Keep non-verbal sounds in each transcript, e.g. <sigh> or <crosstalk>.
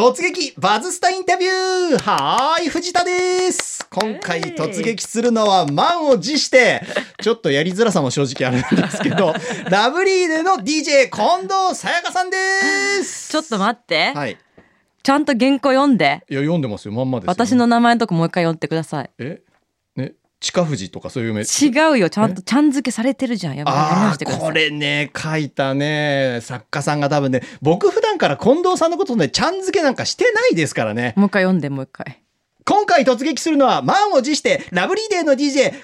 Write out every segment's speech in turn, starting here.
突撃バズスタインタビューはーい、藤田です。今回突撃するのは満を持して、<laughs> ちょっとやりづらさも正直あるんですけど、<laughs> ラブリーでの DJ 近藤さやかさんです。ちょっと待って、はい。いちゃんと原稿読んで。や、読んでますよ、まんまですよ。私の名前のとこもう一回読んでください。え？ね、近藤とかそういう名違うよ。ちゃんとちゃん付けされてるじゃん。やあこれね、書いたね、作家さんが多分ね、僕普段から近藤さんのことね、ちゃん付けなんかしてないですからね。もう一回読んでもう一回。今回突撃するのは、満を持して、ラブリーデーの DJ、近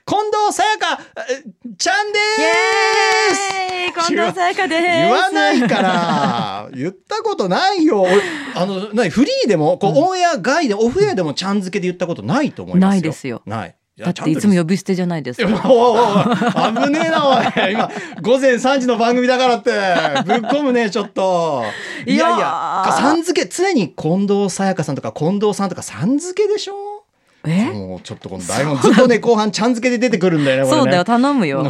藤さやか、えちゃんでーす！イエーイ！近藤さやかです。言わないから、言ったことないよ。俺あの、何、フリーでも、こう、オンエア外で、オフエアでもちゃん付けで言ったことないと思いますよ。ないですよ。ない。やだっていつも呼び捨てじゃないですかお危ねえな、おい。今、午前3時の番組だからって、ぶっ込むね、ちょっと。いやいいやさん付け、常に近藤さやかさんとか近藤さんとかさん付けでしょえもうちょっとこの台本ずっとね、後半ちゃん付けで出てくるんだよね。そうだよ頼むよ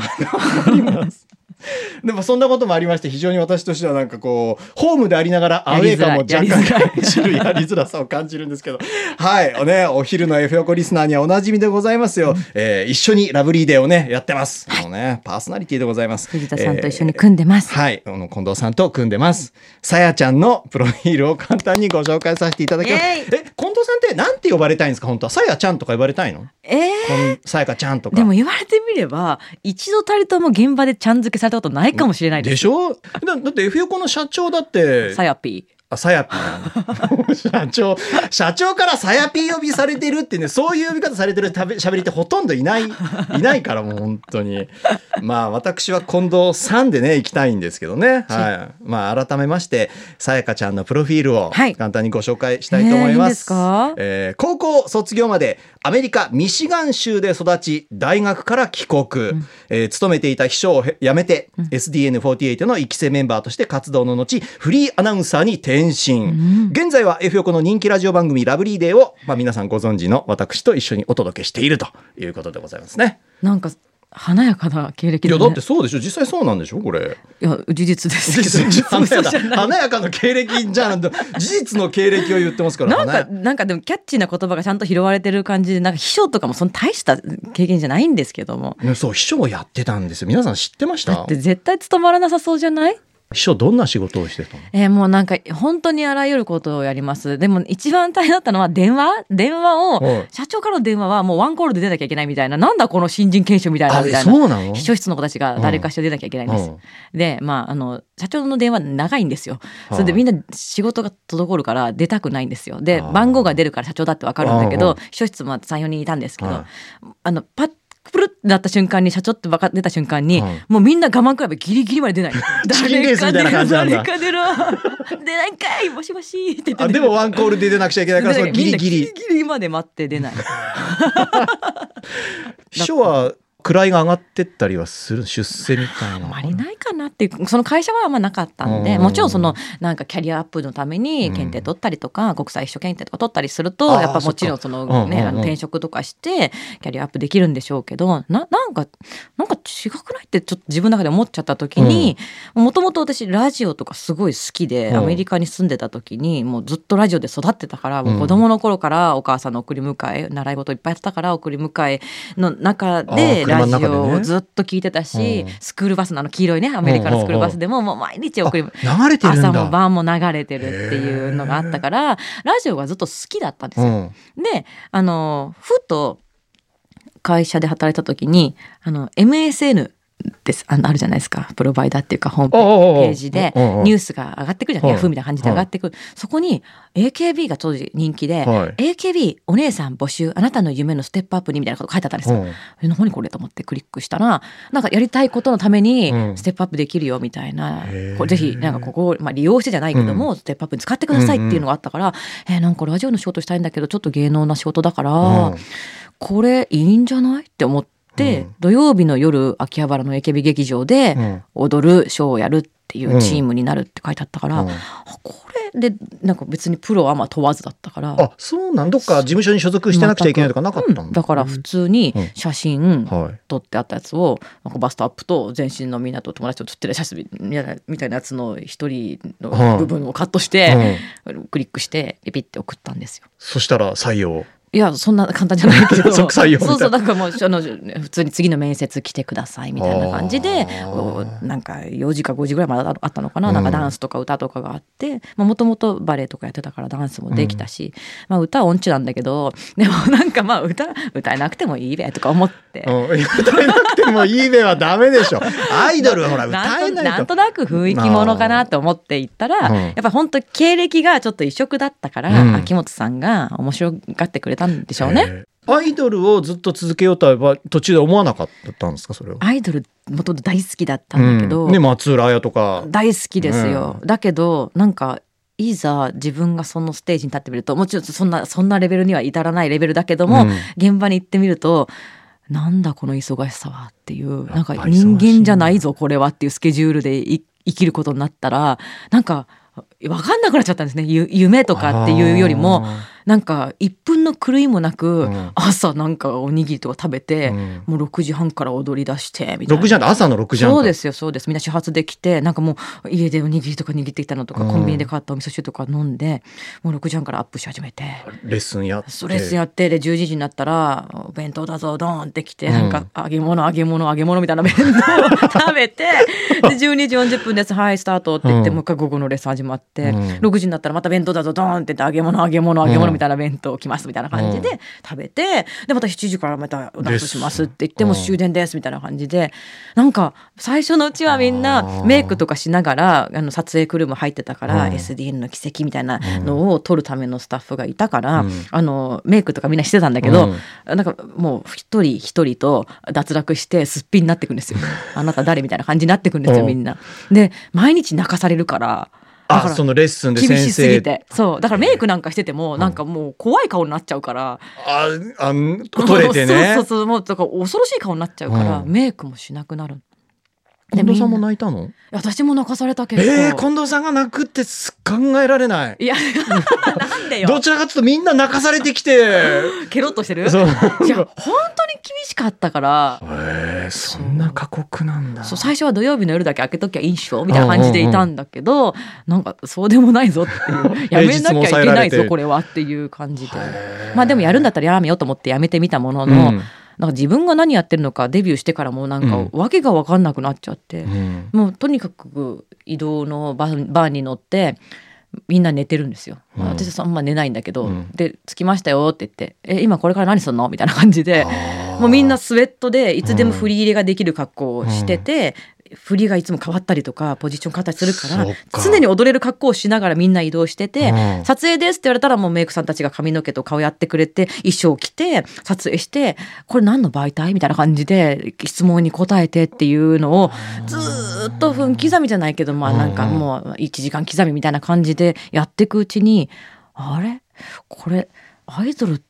でもそんなこともありまして、非常に私としてはなんかこう、ホームでありながらアウェー感も若干感じる、やりづらさを感じるんですけど。はい。おね、お昼の F 横リスナーにはおなじみでございますよ。えー一緒にラブリーデーをね、やってます。あのね、パーソナリティでございます。藤田さんと一緒に組んでます、はい。あの、近藤さんと組んでます。さやちゃんのプロフィールを簡単にご紹介させていただきます。え、近藤さんってなんて呼ばれたいんですか？本当は。さやちゃんとか呼ばれたいの？えー？こんさやかちゃんとか。でも言われてみれば一度たりとも現場でちゃん付けされたことないかもしれないです。でしょ？だだって F 横の社長だって、さやぴあ、さやぴー <laughs> 社長、社長からさやぴー呼びされてるってね、そういう呼び方されてるたべ喋りってほとんどいない、いないからもう本当に。まあ私は近藤さんでね、行きたいんですけどね。はい。まあ改めまして、さやかちゃんのプロフィールをはい簡単にご紹介したいと思います。えーいいんですか？えー高校卒業までアメリカ・ミシガン州で育ち、大学から帰国、えー勤めていた秘書をへ辞めて、SDN48 の1期生メンバーとして活動の後、フリーアナウンサーに転身。現在は F 横の人気ラジオ番組ラブリーデーを、まあ皆さんご存知の私と一緒にお届けしているということでございますね。なんか華やかな経歴いや、だってそうでしょ実際そうなんでしょこれ。いや事実です <laughs> 華やかな経歴じゃん。事実の経歴を言ってますから。なんか、なんかでもキャッチーな言葉がちゃんと拾われてる感じで、なんか秘書とかもその大した経験じゃないんですけども。ねそう、秘書をやってたんですよ。皆さん知ってました？だって絶対務まらなさそうじゃない？秘書どんな仕事をしてたの？えーもうなんか本当にあらゆることをやります。でも一番大変だったのは電話？電話を、はい。社長からの電話はもうワンコールで出なきゃいけないみたいな、なんだこの新人研修みたいなあみたいな。そうなの？秘書室の子たちが誰かしら出なきゃいけないんです。で、まあ、あの、社長の電話長いんですよ。それでみんな仕事が滞るから出たくないんですよ。で、番号が出るから社長だってわかるんだけど、秘書室も3、4人いたんですけどは、あの、パップルってなった瞬間に、社長って分か出た瞬間に、はいもうみんな我慢比べギリギリまで出ない。<laughs> 誰か出る誰か出る出ないんかいもしもしってあでもワンコールで出なくちゃいけないから、そのギリギリ。ギリギリまで待って出ない。<laughs> <laughs> 秘書は位が上がってったりはする出世みたいな。あまりないかなっていうその会社はあんまなかったんでうん。もちろんそのなんかキャリアアップのために検定取ったりとか、国際秘書検定とか取ったりするとやっぱもちろんそのね、あの転職とかしてキャリアアップできるんでしょうけどななんかなんか違くないってちょっと自分の中で思っちゃった時にもともと私ラジオとかすごい好きで、うん。アメリカに住んでた時にもうずっとラジオで育ってたから、もう子供の頃からお母さんの送り迎え習い事いっぱいやってたから送り迎えの中で車ラジオをずっと聞いてたし、うんスクールバスのあの黄色いねアメリカのスクールバスでももう毎日送りあ流れてるんだ。朝も晩も流れてるっていうのがあったからラジオがずっと好きだったんですよ。うん。であのふと会社で働いた時にあの MSN です。あのあるじゃないですか。プロバイダーっていうかホームページでニュースが上がってくるじゃん。はい。ヤフーみたいな感じで上がってくる。そこに AKB が当時人気ではい。AKB お姉さん募集あなたの夢のステップアップにみたいなこと書いてあったんですよ。うん。え何これと思ってクリックしたらなんかやりたいことのためにうん。ステップアップできるよみたいな、うぜひなんかここを、まあ、利用してじゃないけども、ステップアップに使ってくださいっていうのがあったから、えーなんかラジオの仕事したいんだけどちょっと芸能な仕事だから、うん。これいいんじゃないって思って、うん土曜日の夜秋葉原の AKB 劇場でうん。踊るショーをやるっていうチームになるって書いてあったから、うん。あこれでなんか別にプロはまあ問わずだったからあそうなんどっか事務所に所属してなくちゃいけないとかなかったんうん。だから普通にうん。写真はい。撮ってあったやつをなんかバストアップと全身のみんなと友達と撮ってる写真みたいなやつの一人の部分をカットして、クリックしてピピって送ったんですよ。そしたら採用いやそんな簡単じゃないけど <laughs> そうそうなんかもうあの普通に次の面接来てくださいみたいな感じでなんか4時か5時ぐらいまであったのかな,、うん。なんかダンスとか歌とかがあってもともとバレエとかやってたからダンスもできたし、まあ、歌は音痴なんだけど <laughs> でもなんかまあ歌歌えなくてもいいべとか思って。うん。歌えなくてもいいべはダメでしょ。アイドルはほら歌なんとえないと。なんとなく雰囲気ものかなと思って行ったら、うん。やっぱ本当経歴がちょっと異色だったから、うん。秋元さんが面白がってくれたんでしょうね。アイドルをずっと続けようとは途中で思わなかったんですかそれは？アイドルもともと大好きだったんだけど、うん。ね松浦綾とか。大好きですよ。だけどなんかいざ自分がそのステージに立ってみるともちろんそんなそんなレベルには至らないレベルだけども、うん。現場に行ってみるとなんだこの忙しさはっていうなんか人間じゃないぞこれはっていうスケジュールでい生きることになったらなんか分かんなくなっちゃったんですね。ゆ夢とかっていうよりもなんか1分の狂いもなく、うん。朝なんかおにぎりとか食べて、うん。もう6時半から踊り出してみたいな。6時半って朝の6時半。そうですすよそうです。みんな始発で来てなんかもう家でおにぎりとか握ってきたのとか、うん。コンビニで買ったお味噌汁とか飲んでもう6時半からアップし始めて。レッスンやって。レスやってで11時になったらお弁当だぞドーンってきて、うん。なんか揚げ物揚げ物揚げ物みたいな弁当を <laughs> 食べてで <laughs> 12時40分です。はいスタートって言って、うん。もう一回午後のレッスン始まって、うん。6時になったらまた弁当だぞドーンって言って揚げ物揚げ物揚げ物みたいな弁当来ますみたいな感じで食べてでまた7時からまたダンスしますって言ってもう終電ですみたいな感じでなんか最初のうちはみんあなーメイクとかしながらあの撮影クルーも入ってたから、うん SDN の奇跡みたいなのを撮るためのスタッフがいたから、うんあのメイクとかみんなしてたんだけど、なんかもう一人一人と脱落してすっぴんになってくんですよ。あなた誰みたいな感じになってくんですようんみんな。で毎日泣かされるから。あそのレッスンで厳先生。しすぎて。そう。だからメイクなんかしててもなんかもう怖い顔になっちゃうから、ああ取れてね。<laughs> そうそうそうもうだから恐ろしい顔になっちゃうから、うん。メイクもしなくなる近藤さんも泣いたの？私も泣かされたけど、えー、近藤さんが泣くってす考えられない。いや <laughs> なんでよ。どちらかというとみんな泣かされてきて。ケロッとしてる？そう。いや本当に厳しかったから。えー、そんな過酷なんだ。そう最初は土曜日の夜だけ開けときゃいいっしょみたいな感じでいたんだけど、なんかそうでもないぞっていう。<laughs> やめなきゃいけないぞこれはっていう感じで。まあでもやるんだったらやめようと思ってやめてみたものの、うんなんか自分が何やってるのかデビューしてからもなんかうん。訳が分かんなくなっちゃって、うん。もうとにかく移動のバンバーに乗ってみんな寝てるんですよ。うん。私はそんな寝ないんだけど、うん。で着きましたよって言って「え今これから何すんの?」みたいな感じで。もうみんなスウェットでいつでも振り入れができる格好をしてて、振りがいつも変わったりとかポジション変わったりするから常に踊れる格好をしながらみんな移動してて、うん。撮影ですって言われたらもうメイクさんたちが髪の毛と顔やってくれて衣装着て撮影してこれ何の媒体みたいな感じで質問に答えてっていうのをずーっと分刻みじゃないけどまあなんかもう1時間刻みみたいな感じでやっていくうちにあれ？これアイドルって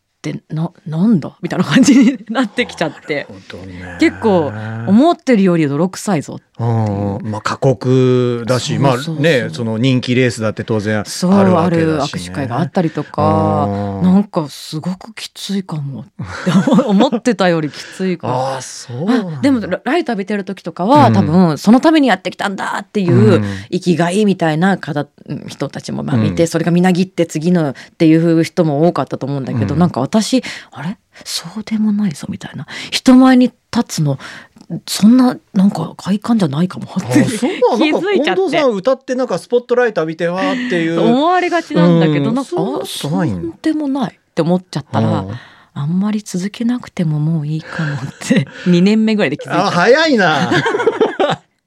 ななんだ？みたいな感じになってきちゃって。ね。結構思ってるより泥臭いぞうんまあ過酷だしまあねその人気レースだって当然あるあるわけだし、ね、握手会があったりとかうん。なんかすごくきついかもって思 <laughs> ってたよりきついかも。ああそうでもラライト浴びてる時とかは、うん。多分そのためにやってきたんだっていううん。生きがいみたいな方人たちもまあ見て、うん。それがみなぎって次のっていう人も多かったと思うんだけど、うん。なんか私あれ？そうでもないぞみたいな。人前に立つのそんななんか快感じゃないかもっあてそう気なんかづいちゃって。近藤さん歌ってなんかスポットライト浴びてわーっていう。思われがちなんだけど、うん。なんかそうでもないって思っちゃったら、うん。あんまり続けなくてももういいかもって <laughs> 2年目ぐらいで気づいあた。早いな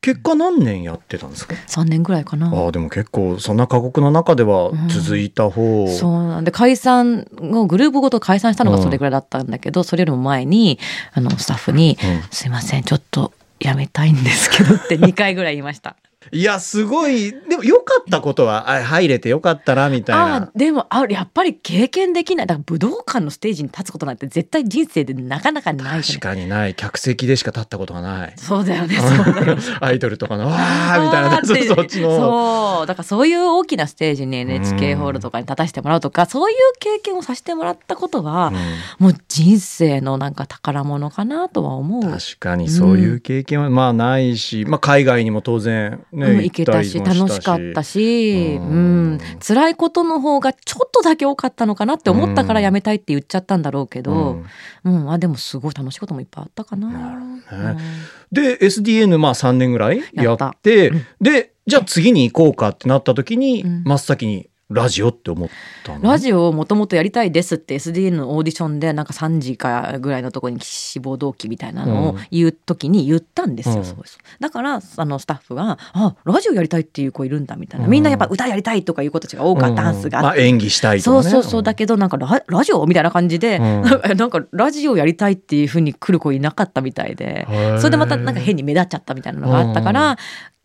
結果何年やってたんですか？3年ぐらいかな。ああでも結構そんな過酷な中では続いた方、そうなんで解散のグループごと解散したのがそれぐらいだったんだけど、それよりも前にあのスタッフにうん「すいませんちょっとやめたいんですけど」って2回ぐらい言いました。いや、すごい。でも、良かったことは、あ入れて良かったな、みたいあなあ。でもあやっぱり経験できないだから武道館のステージに立つことなんて絶対人生でなかなかない確かにない。客席でしか立ったことがない。そうだよねそうだよね <laughs> アイドルとかの、わーみたいな、そそっちの。そうだからそういう大きなステージに NHK ホールとかに立たせてもらうとかそういう経験をさせてもらったことは、もう人生のなんか宝物かなとは思う。確かにそういう経験はまあないし、まあ海外にも当然ね、うん、行けたし楽しかったし、ううん。ん、辛いことの方がちょっとだけ多かったのかなって思ったからやめたいって言っちゃったんだろうけど、うん。あでもすごい楽しいこともいっぱいあったかな。なねで SDN まあ3年ぐらいややった。ってでじゃあ次に行こうかってなった時に、うん。真っ先にラジオって思ったの？ラジオをもともとやりたいですって SDN のオーディションでなんか3時かぐらいのところに志望動機みたいなのを言う時に言ったんですよ、うん。そうですだからあのスタッフが「あラジオやりたいっていう子いるんだ」みたいな。みんなやっぱ歌やりたいとかいう子たちが多かった、ダンスが。まあ、演技したいとかね。そうそうそう。だけどなんかララジオみたいな感じで、うん。<laughs> なんかラジオやりたいっていうふうに来る子いなかったみたいで。それでまたなんか変に目立っちゃったみたいなのがあったから、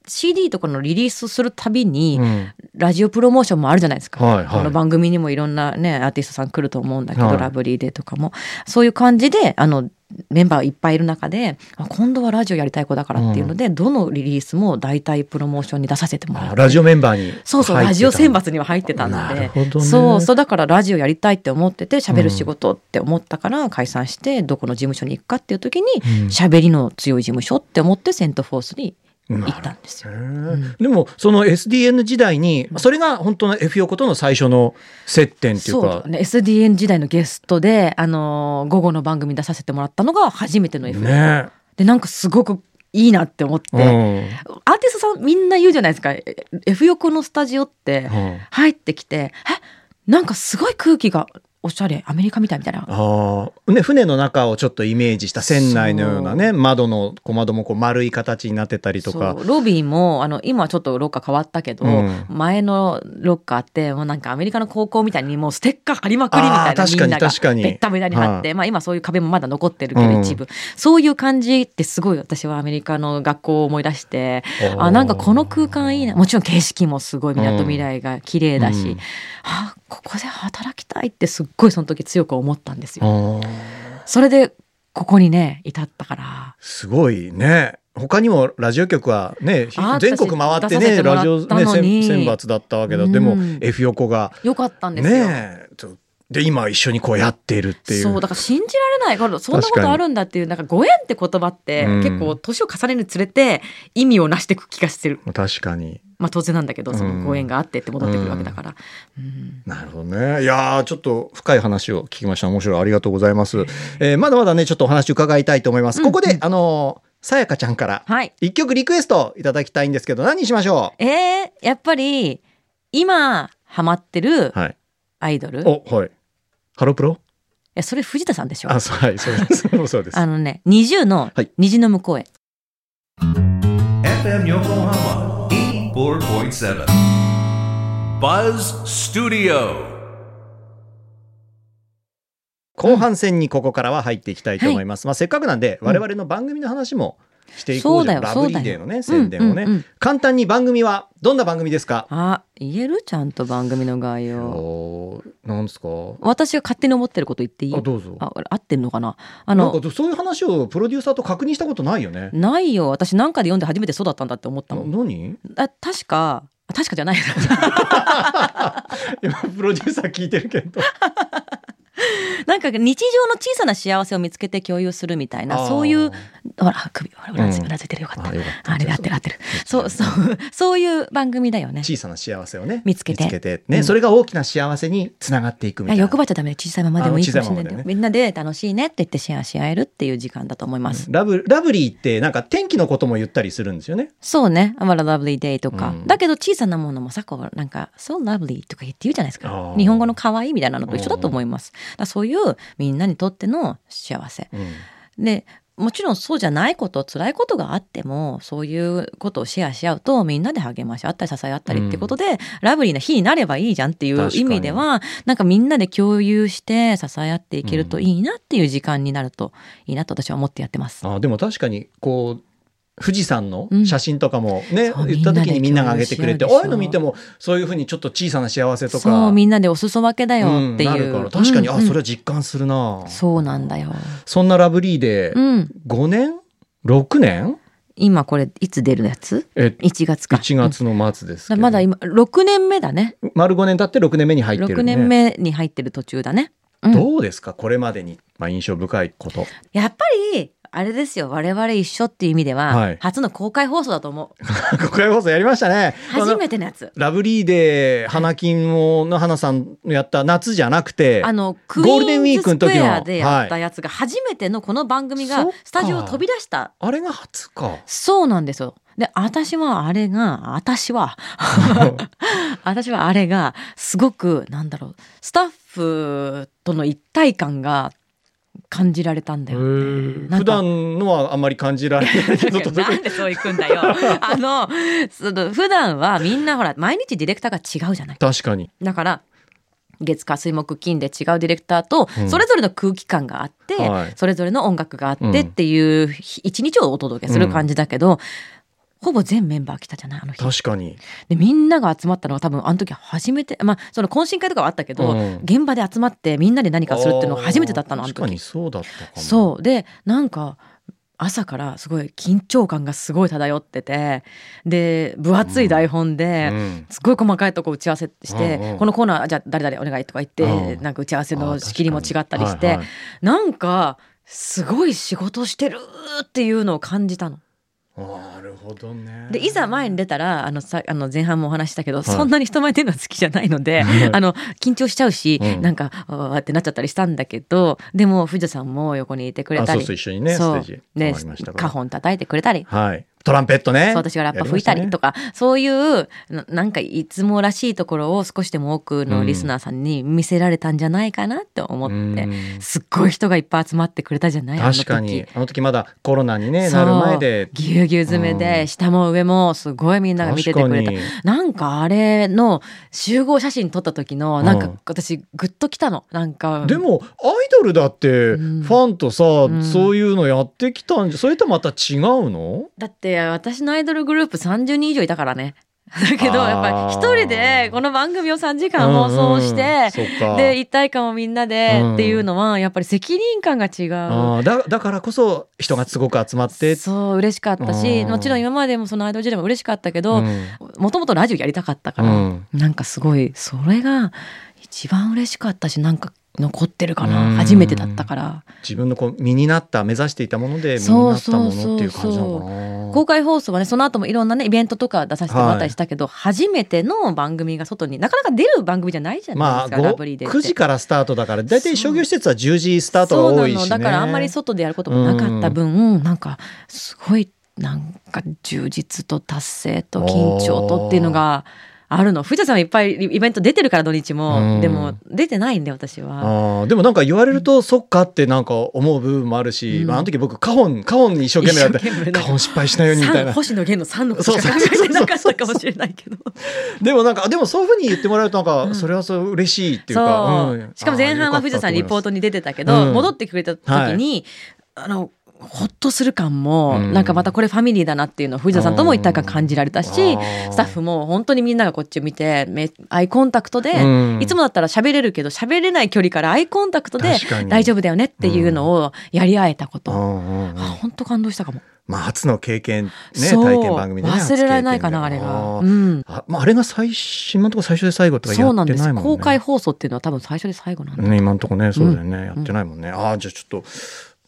CD とかのリリースするたびに、うん。ラジオプロモーションもあるじゃないですか。はいはい。あの番組にもいろんなねアーティストさん来ると思うんだけど、はい。ラブリーデーとかも。そういう感じであのメンバーいっぱいいる中であ今度はラジオやりたい子だからっていうので、どのリリースも大体プロモーションに出させてもらう。あラジオメンバーにそうそう、ラジオ選抜には入ってたんなるで。ね。そう、そう、だからラジオやりたいって思ってて、喋る仕事って思ったから解散して、どこの事務所に行くかっていう時に、うん。喋りの強い事務所って思ってセントフォースに行ったんですよ。へーでもその SDN 時代にそれが本当の F 横との最初の接点っていうか。そうだね。SDN 時代のゲストで、あのー午後の番組に出させてもらったのが初めての F 横、ね。でなんかすごくいいなって思って、うん。アーティストさんみんな言うじゃないですか。え F 横のスタジオってうん。入ってきて、えなんかすごい空気がおしゃれアメリカみたいみたいな。ああ、ね、船の中をちょっとイメージした船内のようなね、窓の小窓もこう丸い形になってたりとか。ロビーもあの今はちょっとロッカー変わったけど、うん。前のロッカーってもうなんかアメリカの高校みたいにもうステッカー貼りまくりみたいな確かに確かに。べったべたに貼って、はまあ今そういう壁もまだ残ってるけどうん一部、そういう感じってすごい私はアメリカの学校を思い出してあなんかこの空間いいな。もちろん景色もすごいみなとみらいが綺麗だし、うん。あここで働きたいってすっごいその時強く思ったんですよ。それでここにね至ったから。すごいね。他にもラジオ局はね、全国回ってね、ラジオね、選選抜だったわけだ。うんでも、F 横が、よかったんですよ。ねえ、ちょで、今一緒にこうやっているっていう。そうだから信じられないそんなことあるんだっていうなんかご縁って言葉ってうん結構年を重ねるにつれて意味をなしていく気がしてる、確かに。まあ当然なんだけどそのご縁があってって戻ってくるわけだから、うんなるほどね。いやーちょっと深い話を聞きました。面白い。ありがとうございます。えーまだまだね、ちょっとお話伺いたいと思います。ここで、あのーさやかちゃんから、はい一曲リクエストいただきたいんですけど、何にしましょえー、やっぱり今ハマってるうはい。アイドル、いお、はい。ハロプロ？やそれ藤田さんでしょ。あ、そう、はい、そうです。<laughs> そうです。あのね20のはい。虹の向こうへ。FM Yokohama 84.7 Buzz Studio. 後半戦にここからは入っていきたいと思います。まあ、せっかくなんで、我々の番組の話もしていこうじゃん。そうだよ。ラブリーデーのね、宣伝をね、うんうんうん。簡単に番組は、どんな番組ですか？あ言える？ちゃんと番組の概要。なんですか？私が勝手に思ってること言っていい？あ、どうぞ。あ合ってんのかな？あのなんかそういう話をプロデューサーと確認したことないよね。ないよ。私なんかで読んで初めてそうだったんだって思ったなもん。何？あ確かあ確かじゃない。<laughs> 今プロデューサー聞いてるけど。<laughs> なんか日常の小さな幸せを見つけて共有するみたいなそういうほら首ほらうなずういてるよかった、あった。あれで合ってる合って。るそうそうそういう番組だよね。小さな幸せをね見つけて。ね、うん。それが大きな幸せにつながっていくみたいな。欲張っちゃダメ小さいままでもいいかもしれないんだよ、あ小さいままでね。みんなで楽しいねって言ってシェアし合えるっていう時間だと思います、ラブラブリーってなんか天気のことも言ったりするんですよね。そうね「あまらラブリーデイ」とか、うん。だけど小さなものもさこうなんか「so lovely」とか言って言うじゃないですか。日本語の可愛いみたいなのと一緒だと思います。だそういうみんなにとっての幸せ。うん。でもちろんそうじゃないこと辛いことがあってもそういうことをシェアし合うとみんなで励まし合ったり支え合ったりってことで、ラブリーな日になればいいじゃんっていう意味ではなんかみんなで共有して支え合っていけるといいなっていう時間になるといいなと私は思ってやってます。あでも確かにこう富士山のうん。写真とかもね、そう言った時にみみんなが上げてくれて、ああいうの見てもそういうふうにちょっと小さな幸せとか。そうみんなでお裾分けだようんっていう、なるから。確かに、あ、うん。うんそれは実感するな。そうなんだよ。そんなラブリーでうん。5年 ?6 年？今これいつ出るやつ？え、1月か。1月の末ですけど。うん。まだ今6年目だね。丸5年経って6年目に入ってる、ね。6年目に入ってる途中だね、うん。どうですか？これまでに、まあ、印象深いこと。やっぱりあれですよ我々一緒っていう意味では、はい初の公開放送だと思う <laughs> 国会放送やりましたね。初めてのやつラブリーで花金をの花さんのやった夏じゃなくて、あのクイゴールデンウィーンズスクエアでやったやつが初めてのこの番組がそっかスタジオを飛び出したあれが初か。そうなんですよ。で、私はあれが、私は、<laughs> 私はあれが、すごく、なんだろう、スタッフとの一体感が感じられたんだよ、ね。普か段のはあんまり感じられないけど <laughs> なんでそう行くんだよ。<laughs> あの、その普段はみんなほら、毎日ディレクターが違うじゃない。確かに。だから、月火水木金で違うディレクターとうんそれぞれの空気感があって、はいそれぞれの音楽があっうんてっていう日一日をお届けする感じだけど、ほぼ全メンバー来たじゃないあの日。確かに。でみんなが集まったのは多分あの時初めてまあその懇親会とかはあったけど、うん。現場で集まってみんなで何かするっていうのが初めてだったのあの確かに時そうだったかも。そう。でなんか朝からすごい緊張感がすごい漂っててで分厚い台本で、うん。すごい細かいとこ打ち合わせして、うんうん。このコーナーじゃあ誰々お願いとか言って、うん。なんか打ち合わせあの仕切りも違ったりして、はいはい。なんかすごい仕事してるっていうのを感じたの。なるほどね。でいざ前に出たらあのさあの前半もお話ししたけど、いそんなに人前出るのは好きじゃないので、<laughs> あの緊張しちゃうし、うんなんかあーってなっちゃったりしたんだけどでも藤田さんも横にいてくれたりあそうそう一緒にねステージで回りましたからカホン叩いてくれたり。はい。トランペットね。私がラッパ吹いたりとか、そういうななんかいつもらしいところを少しでも多くのリスナーさんに見せられたんじゃないかなって思って、うん。すっごい人がいっぱい集まってくれたじゃない？あの時確かに。あの時。まだコロナにね、なる前で。ぎゅうぎゅう詰めで、うん。下も上もすごいみんなが見ててくれた。なんかあれの集合写真撮った時のなんかうん私グッときたの。なんかでもアイドルだってフん。ァンとさ、ん。そういうのやってきたんじゃそれとまた違うの？だって私のアイドルグループ30人以上いたからね。<laughs> だけどやっぱり一人でこの番組を3時間放送して、うんうんで一体感をみんなでうん。っていうのはやっぱり責任感が違う。あー。だだからこそ人がすごく集まってそう嬉しかったしうん。もちろん今までもそのアイドル時代も嬉しかったけどうん。もともとラジオやりたかったから、うん。なんかすごいそれが一番嬉しかったしなんか残ってるかな、うん。初めてだったから。自分のこう身になった目指していたもので身になったものっていう感じなのかな公開放送はねその後もいろんなねイベントとか出させてもらったりしたけど、初めての番組が外になかなか出る番組じゃないじゃないまあですか、ラブリーでって。9時からスタートだから大体商業施設は10時スタートが多いし、ね、そうなの。だからあんまり外でやることもなかった分、なんかすごいなんか充実と達成と緊張とっていうのがあるの。藤田さんはいっぱいイベント出てるから土日も、うん。でも出てないんで私は。あー。でもなんか言われると、そっかってなんか思う部分もあるし、うん。まあ、あの時僕カホンカホンに一生懸命やって一生懸命なんかカホン失敗しないようにみたい三な星野源の3のことしか考えてなかったかもしれないけど。でもなんかでもそういうふうに言ってもらえるとなんか、うん。それはそう嬉しいっていうそか、う、うん。しかも前半は藤田さんリポートに出てたけど、うん。戻ってくれた時に、あのほっとする感も、うん。なんかまたこれファミリーだなっていうのを藤田さんとも一体感感じられたし、うんスタッフも本当にみんながこっちを見てめアイコンタクトで、うん。いつもだったら喋れるけど喋れない距離からアイコンタクトで大丈夫だよねっていうのをやり合えたこと、うんあ本当感動したかも。まあ初の経験ね体験番組でね忘れられないかなあれが。うん。あまあ、あれが最新今のところ最初で最後とかやそうなんですってないもんね公開放送っていうのは多分最初で最後なんだ、ね今のところねそうだよね、やってないもんね、ああじゃあちょっと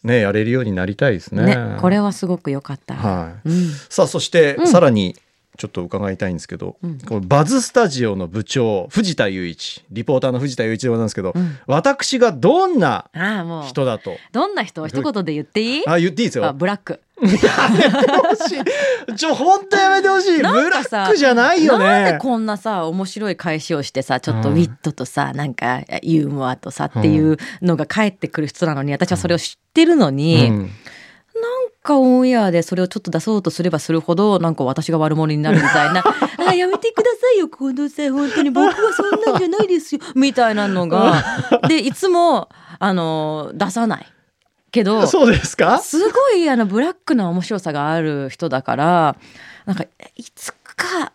ねやれるようになりたいですね。ねこれはすごく良かった。はい、うん。さあそして、うん。さらにちょっと伺いたいんですけど、うん。このバズスタジオの部長藤田雄一リポーターの藤田雄一でございますけど、うん。私がどんな人だと？どんな人一言で言っていい？あ言っていいですあよブラック。やめてほしい。ちょ本当やめてほしい。ブラックじゃないよなんでねこんなさ面白い返しをしてさちょっとうんウィットとさ、なんかユーモアとさっていうのが返ってくる人なのに私はそれを知ってるのに、うん。なんかオンエアでそれをちょっと出そうとすればするほどなんか私が悪者になるみたいな。<laughs> あやめてくださいよ近藤さん本当に僕はそんなんじゃないですよ。みたいなのがでいつもあの出さない。けどそうですか？すごいあのブラックな面白さがある人だからなんかいつか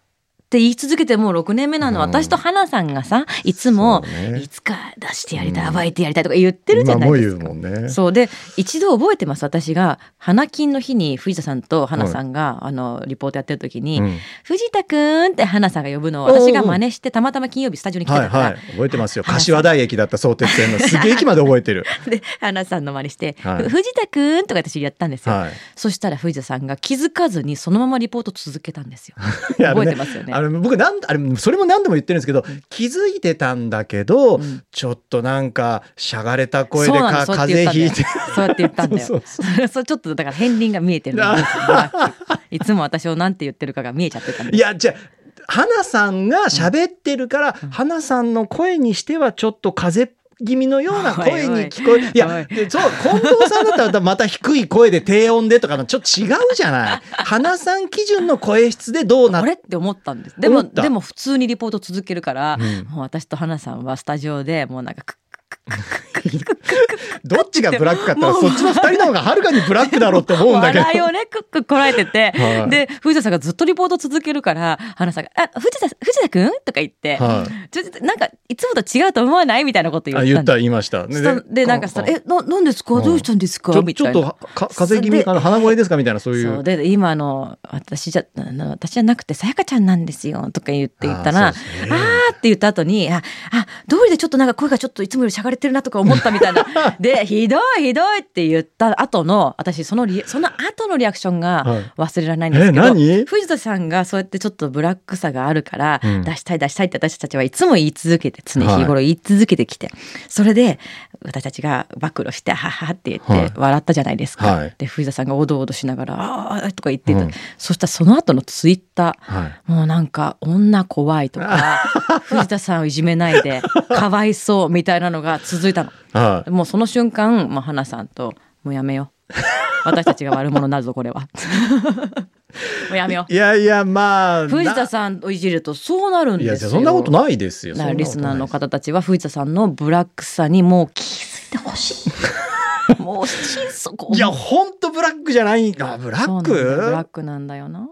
って言い続けてもう6年目なの、うん。私と花さんがさいつも、ね。いつか出してやりたい暴いてやりたいとか言ってるじゃないですか。うね。そう。で一度覚えてます私が。花金の日に藤田さんと花さんが、あのリポートやってる時に、うん。藤田くんって花さんが呼ぶのを私が真似してたまたま金曜日スタジオに来てはいたから、はい覚えてますよ。柏台駅だった相鉄線のすげえ駅まで覚えてる。<laughs> で花さんの真似して「はい。ふ藤田くん」とか私やったんですよ、はい。そしたら藤田さんが気づかずにそのままリポート続けたんですよ。<laughs> 覚えてますよね。あれ僕なんあれそれも何度も言ってるんですけど気づいてたんだけど、ん。ちょっとなんかしゃがれた声でか風邪ひいて。そうやって言ったんだよ。そうちょっとだから片鱗が見えてる <laughs> いつも私をなんて言ってるかが見えちゃってたいやじゃあ花さんが喋ってるから、花さんの声にしてはちょっと風邪気味のような声に聞こえる。いや、でそう、近藤さんだったらまた低い声で低音でとかのちょっと違うじゃない。<laughs> 花さん基準の声質でどうなっあれって思ったんですでもでも普通にリポート続けるから、うんもう私と花さんはスタジオでもうなんかクッ <laughs> どっちがブラックかって言ったらそっちの二人の方がはるかにブラックだろうって思うんだけど。笑いをね、クックッこらえてて、はい。で、藤田さんがずっとリポート続けるから、花さんが、あ、藤田、藤田くん？とか言って、はい。ちょっとなんか、いつもと違うと思わない？みたいなこと言あ言ったった言いました。す。で、でなんかさ、え、な、なんですか？はい。どうしたんですか？ちょみたいな。ちょっとか風邪気味かな？鼻声ですか？みたいなそういそうう。で、今あの、私じゃ、私じゃなくて、さやかちゃんなんですよ、とか言って言ったら、ああーね。ーって言った後に、あ、あ、通りでちょっとなんか声がちょっといつもよりしゃがれてるなとか思ったみたいな。で、ひどいひどいって言った後の、私そのリ、その後のリアクションが忘れられないんですけど、え何？藤田さんがそうやってちょっとブラックさがあるから、うん。出したい出したいって私たちはいつも言い続けて、常日頃言い続けてきて、それで私たちが暴露して、はははって言はいって笑ったじゃないですか。はい。で、藤田さんがおどおどしながら、ああとか言ってた。うん。そしたらその後のツイッター、はい。もうなんか女怖いとか <laughs> 藤田さんをいじめないでかわいそうみたいなのが続いたのはい。もうその瞬間もう花さんともうやめよう <laughs> 私たちが悪者になるぞこれは <laughs> もうやめよういやいやまあ。藤田さんをいじるとそうなるんいやですよそんなことないですよ。リスナーの方。方たちは藤田さんのブラックさにもう気づいてほしい <laughs> もう心底いや本当ブラックじゃないあブラッそうなんだよブラッククなんだよな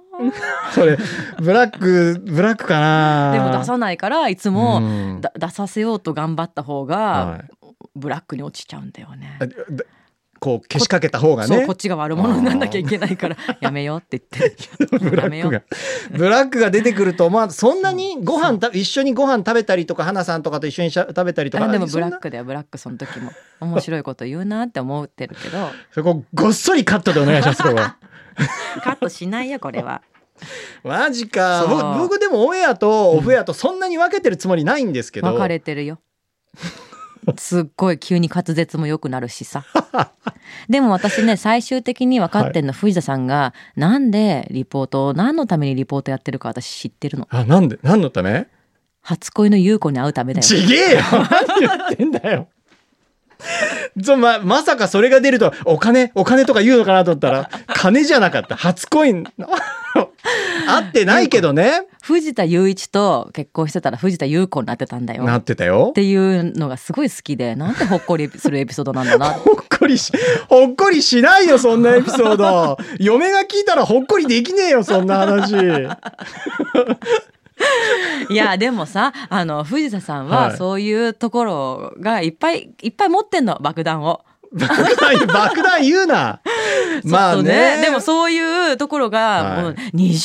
それブラックブラックかな。でも出さないからいつもうんだ出させようと頑張った方がはいブラックに落ちちゃうんだよね。こう消しかけた方がね。そうこっ。ちが悪者にならなきゃいけないから。やめようって言って。<laughs> ブラックが。ブラックが出てくるとまあ <laughs> そんなにご飯た一緒にご飯食べたりとか花さんとかと一緒にしゃ食べたりとかあでもブラックだよブラックその時も面白いこと言うなって思ってるけど。そこごっそりカットでお願いしますここ。は <laughs> カットしないよこれは。マジか。僕でもオンエアとオフエアとそんなに分けてるつもりないんですけど、分かれてるよすっごい急に滑舌も良くなるしさ。でも私ね最終的に分かってんの、藤田さんがなんでリポートを何のためにリポートやってるか私知ってるの。あなんで何のため？初恋の優子に会うためだよ。ちげえよ。何言ってんだよ。ままさかそれが出るとお金お金とか言うのかなと思ったら金じゃなかった。初恋合ってないけどね藤田雄一と結婚してたら藤田優子になってたんだよなってたよっていうのがすごい好きでなんてほっこりするエピソードなんだなほっこりし、ほっこりしないよ、そんなエピソード。<laughs> 嫁が聞いたらほっこりできねえよ、そんな話。<laughs> いやでもさあの藤田さんははいそういうところがいっぱいいっぱい持ってんの爆弾を。爆弾、<laughs> 爆弾言うな。<laughs> まあね。でもそういうところはいがもう20年以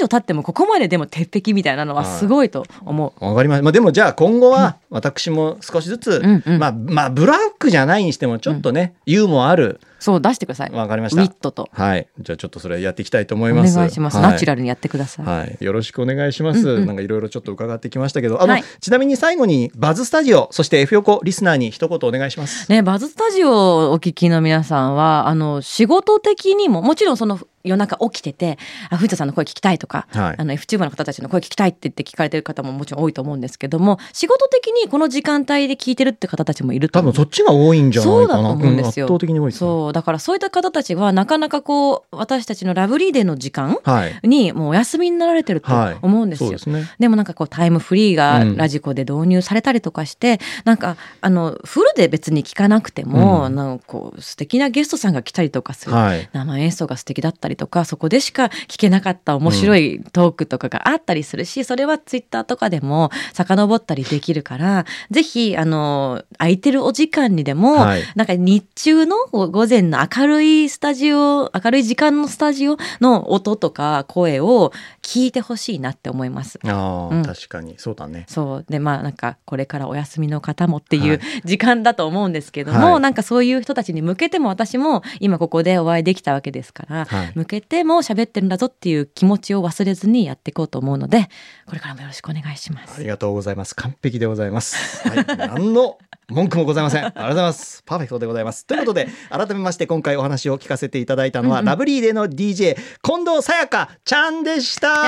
上経ってもここまででも鉄壁みたいなのはすごいと思う。わかりました。まあでもじゃあ今後は私も少しずつ、うんうんまあ、まあブラックじゃないにしてもちょっとね、ユーモアある。そう出してください。わかりましたウィットと。はい。じゃあちょっとそれやっていきたいと思いおます。願いします。はいナチュラルにやってください。はい、よろしくお願いします。うんうんなんかいろいろちょっと伺ってきましたけど、あの、はいちなみに最後にバズスタジオ、そして F 横リスナーに一言お願いします。ね、バズスタジオをお聞きの皆さんは、あの、仕事的にも、もちろんその、夜中起きてて、あ、藤田さんの声聞きたいとか、はいあの F チューバーの方たちの声聞きたいって言って聞かれてる方ももちろん多いと思うんですけども、仕事的にこの時間帯で聞いてるって方たちもいると多分そっちが多いんじゃないそうだとかな。思うんですよ。圧倒的に多いね。そう。だからそういった方たちはなかなかこう、私たちのラブリーデーの時間はい。にもうお休みになられてるとはい。思うんですよ。そうですね。でもなんかこうタイムフリーがうんラジコで導入されたりとかして、なんかあのフルで別に聞かなくても、うんなんかこう素敵なゲストさんが来たりとかする、はい。生演奏が素敵だったりとかそこでしか聞けなかった面白いトークとかがあったりするし、それはツイッターとかでも遡ったりできるからぜひあの空いてるお時間にでも、はい。なんか日中の午前の明るいスタジオ明るい時間のスタジオの音とか声を聞いてほしいなって思います。ああ、うん確かに。そうだね。そうでまあなんかこれからお休みの方もっていはう時間だと思うんですけども、はいなんかそういう人たちに向けても私も今ここでお会いできたわけですから、はい向けても喋ってるんだぞっていう気持ちを忘れずにやっていこうと思うのでこれからもよろしくお願いします。ありがとうございます。完璧でございます。はい。何の？文句もございません。ありがとうございます。パーフェクトでございます。ということで、改めまして今回お話を聞かせていただいたのは、うんうんラブリーデーの DJ、近藤さやかちゃんでした。やった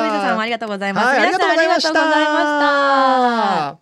ー藤田さんもありがとうございます。はい、ありがとうございました。